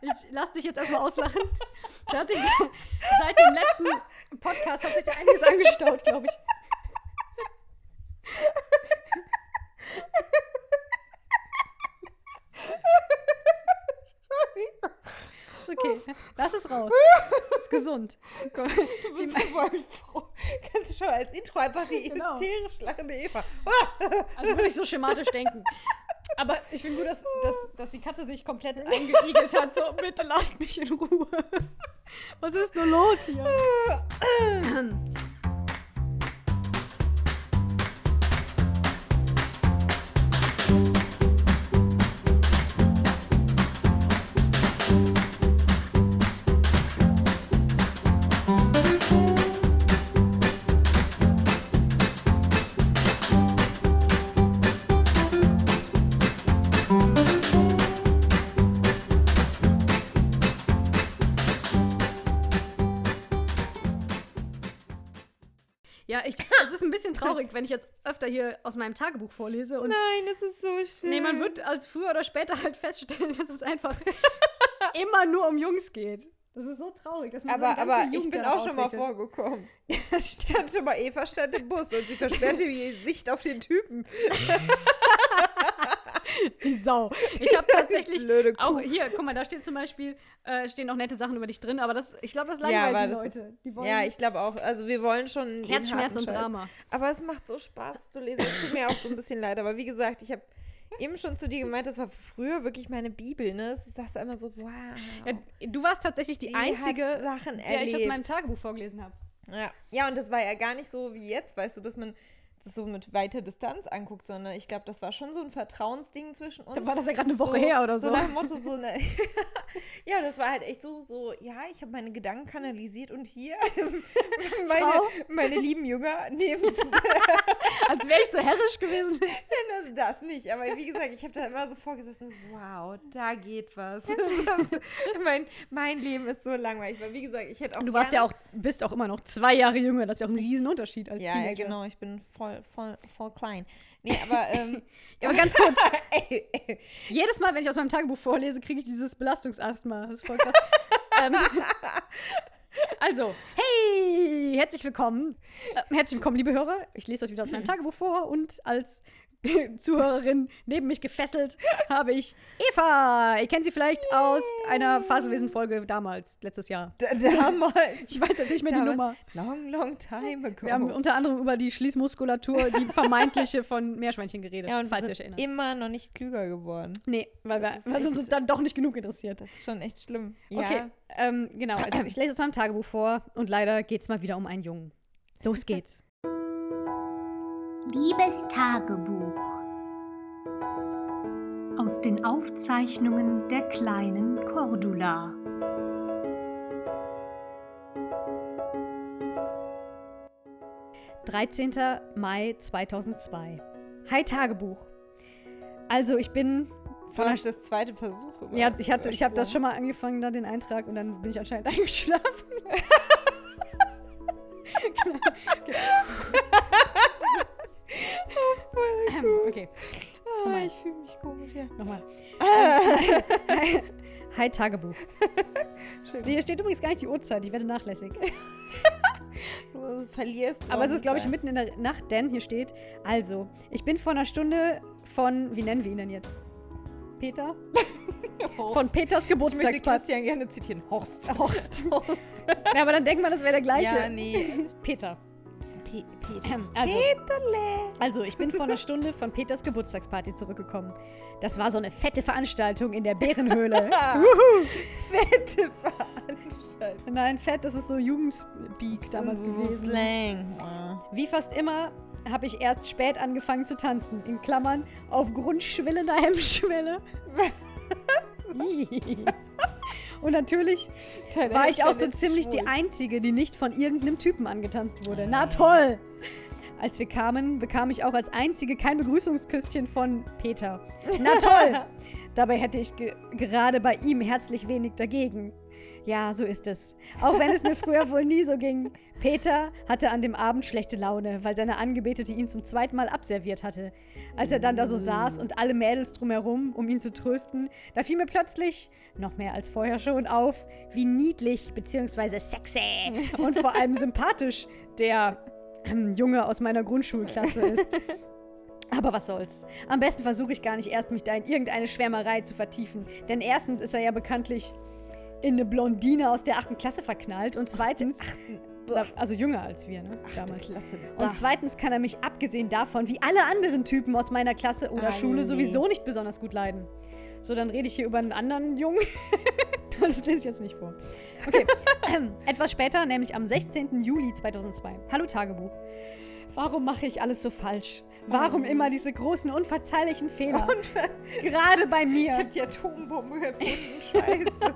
Ich lass dich jetzt erstmal auslachen. Da hat sich seit dem letzten Podcast hat sich da einiges angestaut, glaube ich. Ist okay. Lass es raus. Gesund. Komm, Du bist so voll froh. Kannst du schon als Intro einfach die Genau. hysterisch lachende Eva. Also würde ich so schematisch denken. Aber ich finde gut, dass, dass, dass die Katze sich komplett eingeigelt hat. So, bitte lasst mich in Ruhe. Was ist nur los hier? Ja, ich, es ist ein bisschen traurig, wenn ich jetzt öfter hier aus meinem Tagebuch vorlese. Und Nein, das ist so schön. nee, man wird als früher oder später halt feststellen, dass es einfach immer nur um Jungs geht. Das ist so traurig, dass man aber, seine aber ich bin auch schon mal vorgekommen. Es stand schon mal, Eva stand im Bus und sie versperrte die Sicht auf den Typen. Die Sau. Ich habe tatsächlich auch hier, guck mal, da steht zum Beispiel, äh, stehen auch nette Sachen über dich drin, aber das, ich glaube, das Ja, langweilt aber die Leute. Die wollen Ja, ich glaube auch. Also wir wollen schon Herzschmerz und Scheiß. Drama. Aber es macht so Spaß zu lesen. Es tut mir auch so ein bisschen leid. Aber wie gesagt, ich habe eben schon zu dir gemeint, das war früher wirklich meine Bibel. Ne? Ich dachte immer so, wow. Ja, du warst tatsächlich die Die einzige, Sachen der ich aus erlebt. meinem Tagebuch vorgelesen habe. Ja. ja, und das war ja gar nicht so wie jetzt, weißt du, dass man so mit weiter Distanz anguckt, sondern ich glaube, das war schon so ein Vertrauensding zwischen uns. Da war das ja gerade eine Woche so, her oder so. So nach Motto, so eine. ja, das war halt echt so, so, ja, ich habe meine Gedanken kanalisiert und hier meine, meine lieben Jünger nehmt Als wäre ich so herrisch gewesen. das, das nicht. Aber wie gesagt, ich habe da immer so vorgesessen, wow, da geht was. mein, mein Leben ist so langweilig. Weil wie gesagt, ich hätte auch. Und du warst ja auch, bist auch immer noch zwei Jahre jünger. Das ist ja auch ein Riesenunterschied als Ja, Teenager. ja, genau, ich bin voll, voll, voll klein. Nee, aber ähm, Ja, aber ganz kurz, ey, ey, jedes Mal, wenn ich aus meinem Tagebuch vorlese, kriege ich dieses Belastungsasthma. Das ist voll krass. ähm, also, hey, herzlich willkommen. Äh, herzlich willkommen, liebe Hörer. Ich lese euch wieder aus meinem Tagebuch vor und als Zuhörerin neben mich gefesselt habe ich Eva. Ihr kennt sie vielleicht aus einer Faselwesen-Folge damals, letztes Jahr. da- damals. Ich weiß jetzt nicht mehr die damals, Nummer. Long, long time ago. Wir haben unter anderem über die Schließmuskulatur, die vermeintliche von Meerschweinchen geredet, ja, und falls wir ihr euch erinnert. immer noch nicht klüger geworden. Nee, weil, wir, Das ist weil es uns dann doch nicht genug interessiert. Das ist schon echt schlimm. Okay, ähm, genau. Also ich lese aus meinem Tagebuch vor und leider geht es mal wieder um einen Jungen. Los geht's. Liebes Tagebuch aus den Aufzeichnungen der kleinen Cordula. – 13. Mai 2002. Hi Tagebuch. Also ich bin Von das, das zweite Versuch. Ja, ich hatte, ich habe das schon mal angefangen, da den Eintrag und dann bin ich anscheinend eingeschlafen. Hi Tagebuch. Schön. Hier steht übrigens gar nicht die Uhrzeit, ich werde nachlässig. Du verlierst. Aber es ist, glaube ich, mit. mitten in der Nacht, denn hier steht, also, ich bin vor einer Stunde von, wie nennen wir ihn denn jetzt? Peter? Von Peters Ich möchte Geburtstagsparty. Christian gerne zitieren. Horst. Horst. Horst. Ja, aber dann denkt man, das wäre der gleiche. Ja, nee. Peter. Pe Peter. Also, Peterle. also, ich bin vor einer Stunde von Peters Geburtstagsparty zurückgekommen. Das war so eine fette Veranstaltung in der Bärenhöhle. Fette Veranstaltung. Nein, fett, das ist so Jugendspeak damals so gewesen. Slang. Ja. Wie fast immer habe ich erst spät angefangen zu tanzen. In Klammern aufgrund schwillender Hemmschwelle. Und natürlich Deine war ich auch so ziemlich die schwul. Einzige, die nicht von irgendeinem Typen angetanzt wurde. Na toll! Als wir kamen, bekam ich auch als Einzige kein Begrüßungsküsschen von Peter. Na toll! Dabei hätte ich ge gerade bei ihm herzlich wenig dagegen. Ja, so ist es. Auch wenn es mir früher wohl nie so ging. Peter hatte an dem Abend schlechte Laune, weil seine Angebetete ihn zum zweiten Mal abserviert hatte. Als er dann da so saß und alle Mädels drumherum, um ihn zu trösten, da fiel mir plötzlich, noch mehr als vorher schon, auf, wie niedlich bzw. sexy und vor allem sympathisch der ähm, Junge aus meiner Grundschulklasse ist. Aber was soll's. Am besten versuche ich gar nicht erst, mich da in irgendeine Schwärmerei zu vertiefen. Denn erstens ist er ja bekanntlich in eine Blondine aus der achten Klasse verknallt und zweitens, also jünger als wir, ne? Damals. Klasse. Und zweitens kann er mich, abgesehen davon, wie alle anderen Typen aus meiner Klasse oder Ah, Schule, nee. sowieso nicht besonders gut leiden. So, dann rede ich hier über einen anderen Jungen. das lese ich jetzt nicht vor. Okay. Etwas später, nämlich am 16. Juli 2002. Hallo Tagebuch. Warum mache ich alles so falsch? Warum immer diese großen, unverzeihlichen Fehler? Gerade bei mir. Ich hab die Atombombe erfunden, scheiße.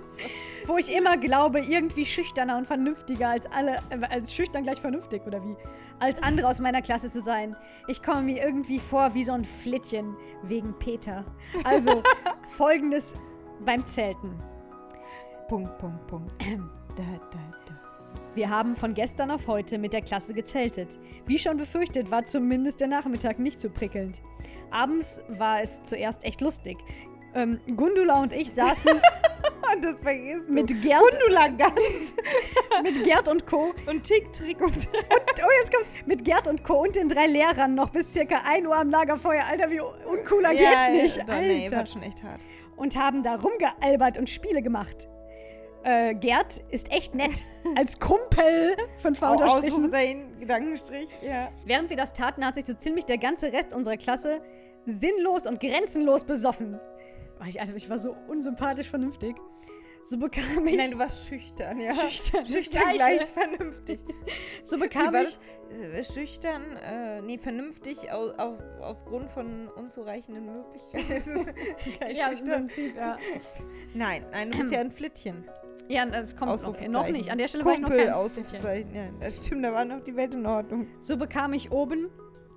Wo ich immer glaube, irgendwie schüchterner und vernünftiger als alle, äh, als schüchtern gleich vernünftig oder wie, als andere aus meiner Klasse zu sein. Ich komme mir irgendwie vor wie so ein Flittchen wegen Peter. Also folgendes beim Zelten. Punkt, Punkt, Punkt. Da, da, da. Wir haben von gestern auf heute mit der Klasse gezeltet. Wie schon befürchtet, war zumindest der Nachmittag nicht so prickelnd. Abends war es zuerst echt lustig. Ähm, Gundula und ich saßen Und das vergisst du. mit Gerd, Gundula ganz. mit Gerd und Co. Und Tick, Trick und Oh, jetzt kommt's. Mit Gerd und Co. und den drei Lehrern noch bis circa 1 Uhr am Lagerfeuer. Alter, wie uncooler geht's nicht. Ja, nee, Alter. war schon echt hart. und haben da rumgealbert und Spiele gemacht. Äh, Gerd ist echt nett. Als Kumpel. Au- unterstrichen. Ausrufezeichen, Gedankenstrich, ja. Während wir das taten, hat sich so ziemlich der ganze Rest unserer Klasse sinnlos und grenzenlos besoffen. Ich, Alter, ich war so unsympathisch vernünftig. So bekam ich. Nein, du warst schüchtern, ja. Schüchtern, Schüchtern gleich vernünftig. so Wie bekam war ich. Äh, Schüchtern, äh, nee, vernünftig au, auf, aufgrund von unzureichenden Möglichkeiten. Ja, im schüchtern. Prinzip, ja. Nein, nein, du bist ja ein Flittchen. Ja, das kommt noch, noch nicht. An der Stelle war ich noch Kumpel, kein Ausrufezeichen. Ja, das stimmt, da war noch die Welt in Ordnung. So bekam ich oben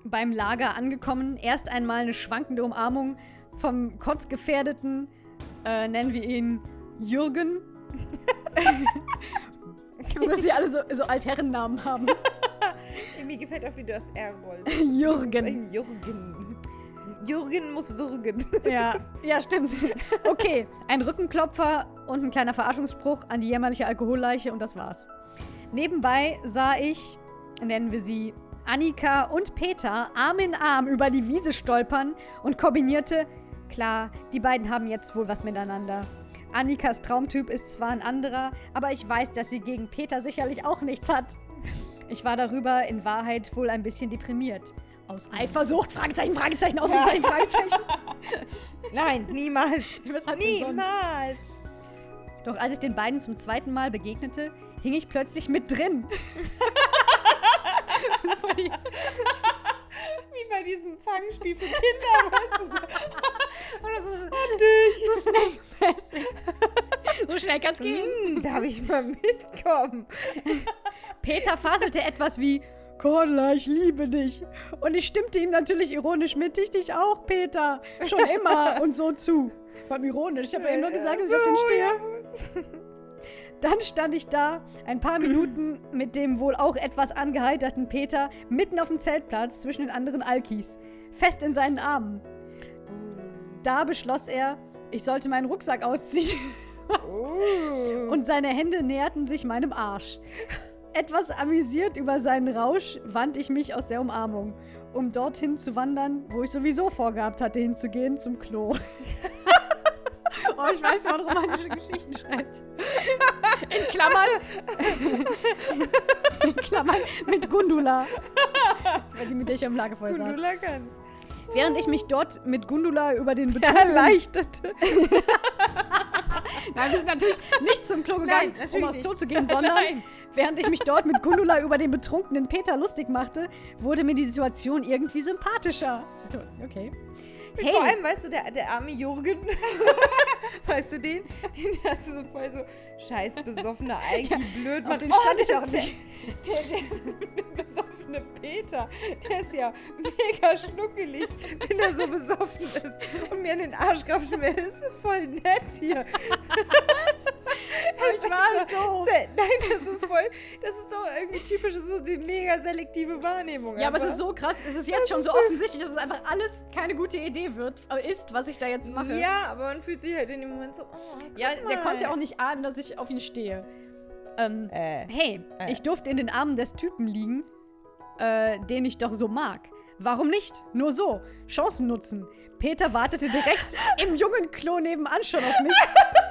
beim Lager angekommen erst einmal eine schwankende Umarmung vom kotzgefährdeten, äh, nennen wir ihn Jürgen. Dass sie alle so, so Altherrennamen haben. Mir gefällt auch, wie du das R rollst. Jürgen. Ein Jürgen. Jürgen muss würgen. Ja, ja, stimmt. Okay, ein Rückenklopfer und ein kleiner Verarschungsspruch an die jämmerliche Alkoholleiche und das war's. Nebenbei sah ich, nennen wir sie Annika und Peter, Arm in Arm über die Wiese stolpern und kombinierte, klar, die beiden haben jetzt wohl was miteinander. Annikas Traumtyp ist zwar ein anderer, aber ich weiß, dass sie gegen Peter sicherlich auch nichts hat. Ich war darüber in Wahrheit wohl ein bisschen deprimiert. Aus Eifersucht, Fragezeichen, Fragezeichen, Ausrufezeichen, Fragezeichen. Nein, niemals. Niemals. Doch als ich den beiden zum zweiten Mal begegnete, hing ich plötzlich mit drin. Wie bei diesem Fangspiel für Kinder, weißt du so. Und das ist Dich. so snackmäßig. So schnell kann's gehen. Hm, darf ich mal mitkommen? Peter faselte etwas wie Cordula, ich liebe dich. Und ich stimmte ihm natürlich ironisch mit, ich dich auch, Peter. Schon immer und so zu. Vor allem ironisch. Ich habe ja eben nur gesagt, dass ich auf den stehe. Dann stand ich da, ein paar Minuten mit dem wohl auch etwas angeheiterten Peter, mitten auf dem Zeltplatz zwischen den anderen Alkis, fest in seinen Armen. Da beschloss er, ich sollte meinen Rucksack ausziehen Oh. und seine Hände näherten sich meinem Arsch. Etwas amüsiert über seinen Rausch wandte ich mich aus der Umarmung, um dorthin zu wandern, wo ich sowieso vorgehabt hatte, hinzugehen, zum Klo. oh, ich weiß, wie man romantische Geschichten schreibt. In Klammern. In Klammern mit Gundula. Das war die, mit der ich am Lagerfeuer saß. Gundula kann's. Während ich mich dort mit Gundula über den Betrug Erleichterte. Nein, wir sind natürlich nicht zum Klo gegangen, Nein, um aufs Klo nicht. zu gehen, sondern Nein. während ich mich dort mit Gundula über den betrunkenen Peter lustig machte, wurde mir die Situation irgendwie sympathischer. Okay. Hey, Vor allem, weißt du, der, der arme Jürgen, weißt du den? Den hast du so voll so scheiß besoffener, eigentlich blöd. auf Mann. den Oh, stand ich auch nicht. Der, der, der besoffene Peter, der ist ja mega schnuckelig, wenn er so besoffen ist und mir in den Arsch grapschen will. Das ist voll nett hier. ich war halt doof. Nein, das ist voll, das ist doch irgendwie typisch, das ist so die mega selektive Wahrnehmung. Ja, aber es einfach. ist so krass, es ist jetzt schon so offensichtlich, dass es einfach alles keine gute Idee wird, äh, ist, was ich da jetzt mache. Ja, aber man fühlt sich halt in dem Moment so, oh, Ja, der mal. konnte ja auch nicht ahnen, dass ich auf ihn stehe. Ähm, Äh. hey, Äh. ich durfte in den Armen des Typen liegen, äh, den ich doch so mag. Warum nicht? Nur so. Chancen nutzen. Peter wartete direkt im jungen Klo nebenan schon auf mich.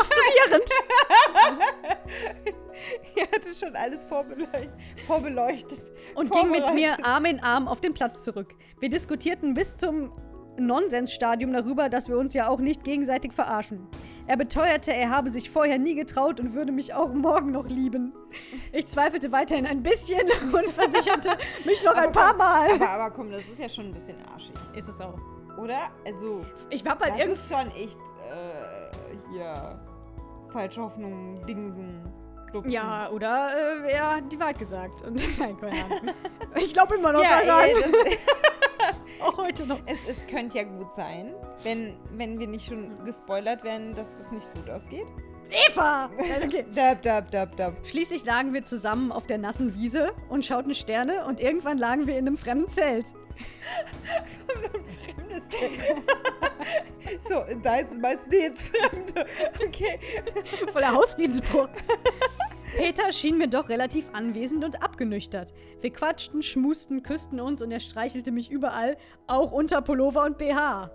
Masturbierend. er hatte schon alles vorbeleuchtet. vorbeleuchtet Und ging mit mir. Arm in Arm auf den Platz zurück. Wir diskutierten bis zum Nonsensstadium darüber, dass wir uns ja auch nicht gegenseitig verarschen. Er beteuerte, er habe sich vorher nie getraut und würde mich auch morgen noch lieben. Ich zweifelte weiterhin ein bisschen und versicherte mich noch ein paar Mal. Aber, aber komm, das ist ja schon ein bisschen arschig, Ist es auch. oder? Also, Ich hab halt das ist schon echt, äh, hier, falsche Hoffnung, Dingsen, Glupsen. Ja, oder äh, er hat die Wahrheit gesagt. Und, nein, keine Ahnung. Ich glaube immer noch Ja, daran. ey, auch heute noch. es, es könnte ja gut sein, wenn, wenn wir nicht schon gespoilert werden, dass das nicht gut ausgeht. Eva! Okay. Dab, dab, dab, dab. Schließlich lagen wir zusammen auf der nassen Wiese und schauten Sterne und irgendwann lagen wir in einem fremden Zelt. Fremdes So, jetzt meinst du jetzt Fremde. Okay. Voller Hausfriedensbruch. Peter schien mir doch relativ anwesend und abgenüchtert. Wir quatschten, schmusten, küssten uns und er streichelte mich überall, auch unter Pullover und BH.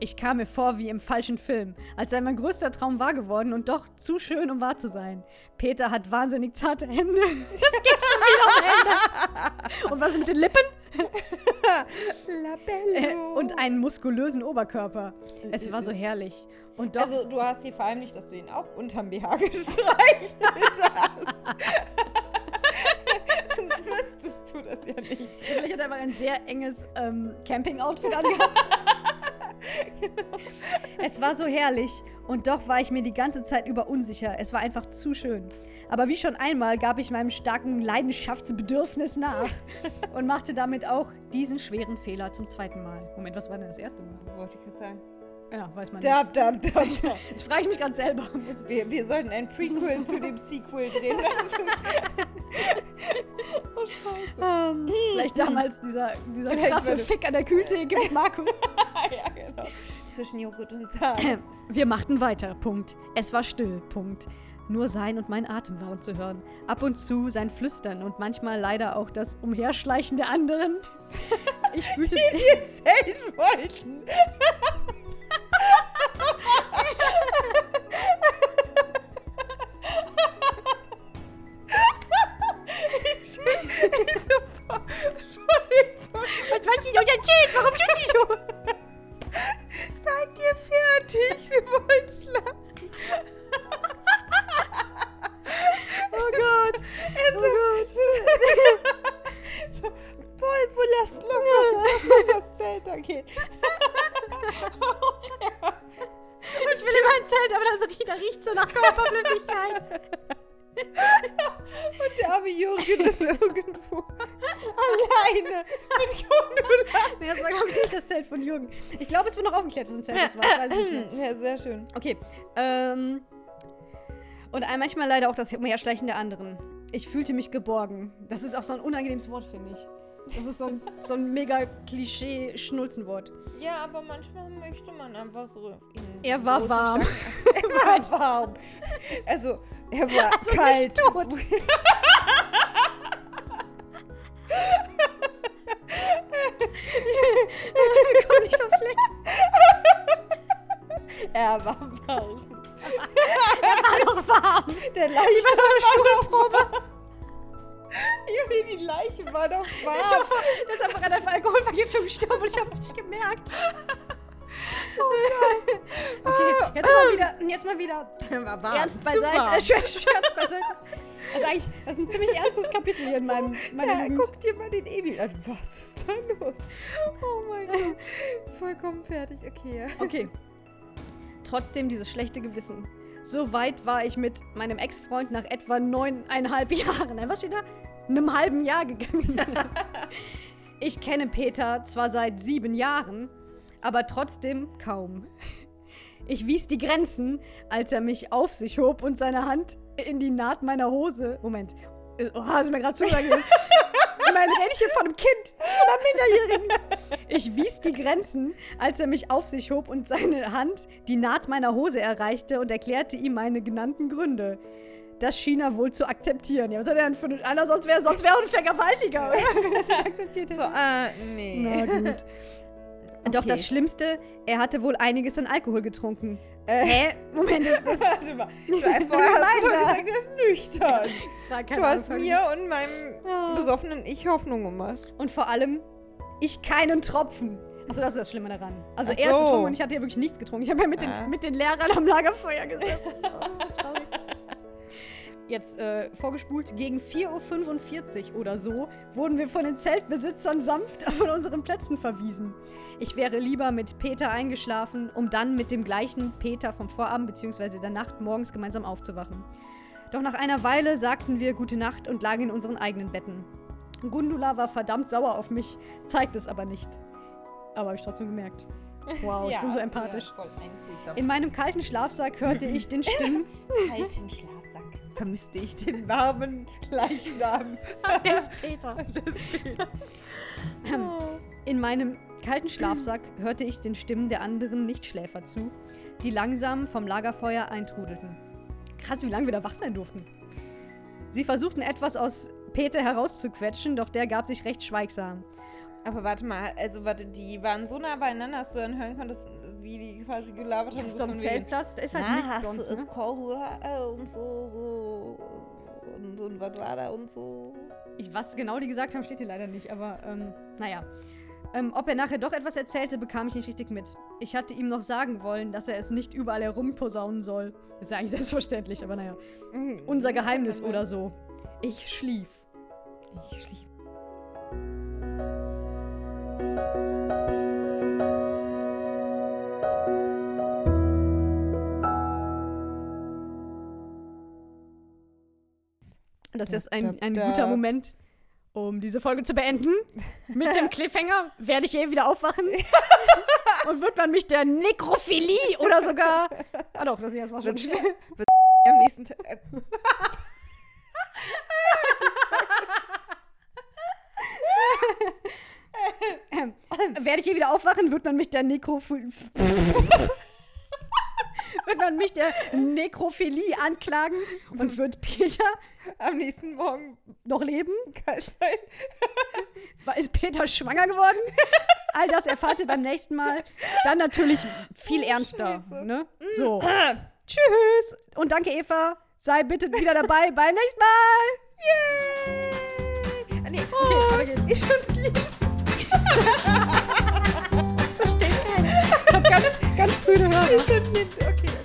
Ich kam mir vor wie im falschen Film, als sei mein größter Traum wahr geworden und doch zu schön, um wahr zu sein. Peter hat wahnsinnig zarte Hände. Das geht schon wieder am Ende. Und was mit den Lippen? Äh, Labello. und einen muskulösen Oberkörper. Es war so herrlich. Und doch, Also, du hast hier vor allem nicht, dass du ihn auch unterm BH gestreichelt hast. Sonst müsstest du das ja nicht. vielleicht hat er einfach ein sehr enges ähm, Camping-Outfit angehabt. Es war so herrlich und doch war ich mir die ganze Zeit über unsicher. Es war einfach zu schön. Aber wie schon einmal gab ich meinem starken Leidenschaftsbedürfnis nach und machte damit auch diesen schweren Fehler zum zweiten Mal. Moment, was war denn das erste Mal? Wollte ich gerade sagen. Ja, weiß man Dab, dab, dab, dab. nicht. Jetzt frage ich mich ganz selber. Wir, wir sollten ein Prequel zu dem Sequel drehen. oh, scheiße. Ähm, vielleicht damals dieser, dieser krasse Fick an der Kühltheke mit Markus. ja, Zwischen Joghurt und Sahne. Wir machten weiter, Punkt. Es war still, Punkt. Nur sein und mein Atem waren zu hören. Ab und zu sein Flüstern und manchmal leider auch das Umherschleichen der anderen. Ich fühlte Wir Zelt wollten. Jürgen. Ich glaube, es wird noch aufgeklärt, was ein das war. Ich weiß nicht mehr. Ja, sehr schön. Okay. Ähm. Und manchmal leider auch das Umherschleichen der anderen. Ich fühlte mich geborgen. Das ist auch so ein unangenehmes Wort, finde ich. Das ist so ein, so ein mega Klischee-Schnulzenwort. Ja, aber manchmal möchte man einfach so. Er war warm. Er war warm. Also, er war Also kalt. nicht tot. Der Leiche Ich war so eine Stuhlprobe. Junge, die Leiche war doch warm. Ich hoffe, der ist einfach an der Alkoholvergiftung gestorben und ich habe es nicht gemerkt. okay, jetzt mal wieder, jetzt mal wieder Er war warm. ernst beiseite. Äh, Scherz beiseite. Das ist eigentlich das ist ein ziemlich ernstes Kapitel hier in meinem, meiner Ja, Jugend. guck dir mal den Emil an. Was ist da los? Oh mein Gott. Vollkommen fertig. Okay. Okay. Trotzdem dieses schlechte Gewissen. So weit war ich mit meinem Ex-Freund nach etwa neuneinhalb Jahren. Nein, was steht da? Einem halben Jahr gegangen. ich kenne Peter zwar seit sieben Jahren, aber trotzdem kaum. Ich wies die Grenzen, als er mich auf sich hob und seine Hand in die Naht meiner Hose. Moment. Äh, Oh, hast du mir gerade zugesagt. Ich meine, rede ich hier von einem Kind, von einem Minderjährigen. Ich wies die Grenzen, als er mich auf sich hob und seine Hand die Naht meiner Hose erreichte und erklärte ihm meine genannten Gründe. Das schien er wohl zu akzeptieren. Ja, was hat er denn für ein, einer, sonst wäre sonst wär ein Vergewaltiger, oder? Wenn er es nicht akzeptiert hätte. So, äh, nee. Na gut. Doch Okay. das Schlimmste, er hatte wohl einiges an Alkohol getrunken. Äh. Hä? Moment, ist das Warte mal. Du, vorher hast du doch gesagt, er ist nüchtern. Du hast Anfang. mir und meinem Ah. besoffenen Ich Hoffnung gemacht. Und vor allem, ich keinen Tropfen. Achso, das ist das Schlimme daran. Also Ach er ist so. betrunken und ich hatte ja wirklich nichts getrunken. Ich habe ja mit, Ah. den, mit den Lehrern am Lagerfeuer gesessen. Das ist so traurig. Jetzt äh, vorgespult, gegen 4.45 Uhr oder so wurden wir von den Zeltbesitzern sanft von unseren Plätzen verwiesen. Ich wäre lieber mit Peter eingeschlafen, um dann mit dem gleichen Peter vom Vorabend bzw. der Nacht morgens gemeinsam aufzuwachen. Doch nach einer Weile sagten wir Gute Nacht und lagen in unseren eigenen Betten. Gundula war verdammt sauer auf mich, zeigt es aber nicht. Aber habe ich trotzdem gemerkt. Wow, ich bin so empathisch. Ja. In meinem kalten Schlafsack hörte ich den Stimmen kalten Schlafsack vermisste ich den warmen Leichnam. des Peter. Ähm, In meinem kalten Schlafsack hörte ich den Stimmen der anderen Nichtschläfer zu, die langsam vom Lagerfeuer eintrudelten. Krass, wie lange wir da wach sein durften. Sie versuchten etwas aus Peter herauszuquetschen, doch der gab sich recht schweigsam. Aber warte mal, also warte, die waren so nah beieinander, dass du dann hören konntest, wie die quasi gelabert haben. Auf so wegen, Zeltplatz, da ist halt "Na, nichts hast sonst. du Ne? äh, und so, so und, und was war da und so. Ich, was genau die gesagt haben, steht hier leider nicht, aber ähm, naja. Ähm, ob er nachher doch etwas erzählte, bekam ich nicht richtig mit. Ich hatte ihm noch sagen wollen, dass er es nicht überall herumposaunen soll. Ist ja eigentlich selbstverständlich, aber naja. Mhm. Unser Geheimnis oder so. Ich schlief. Ich schlief. Und das ist ein, ein guter Moment, um diese Folge zu beenden. Mit dem Cliffhanger werde ich je wieder aufwachen. Und wird man mich der Nekrophilie oder sogar. Ah doch, das ist erstmal schon wird am nächsten Tag. Äh, Ähm, werde ich hier wieder aufwachen, wird man mich der Nekrophilie wird man mich der Nekrophilie anklagen und wird Peter am nächsten Morgen noch leben? Kann sein. Ist Peter schwanger geworden? All das erfahrt ihr beim nächsten Mal. Dann natürlich viel oh, ernster. Ne? Mm. So. Tschüss. Und danke, Eva. Sei bitte wieder dabei beim nächsten Mal. Yay! Ah, nee. okay, und ich schon lieb. so steht. Ich hab ganz, ganz früh Hörer. Ich ne? bin lieb. Okay.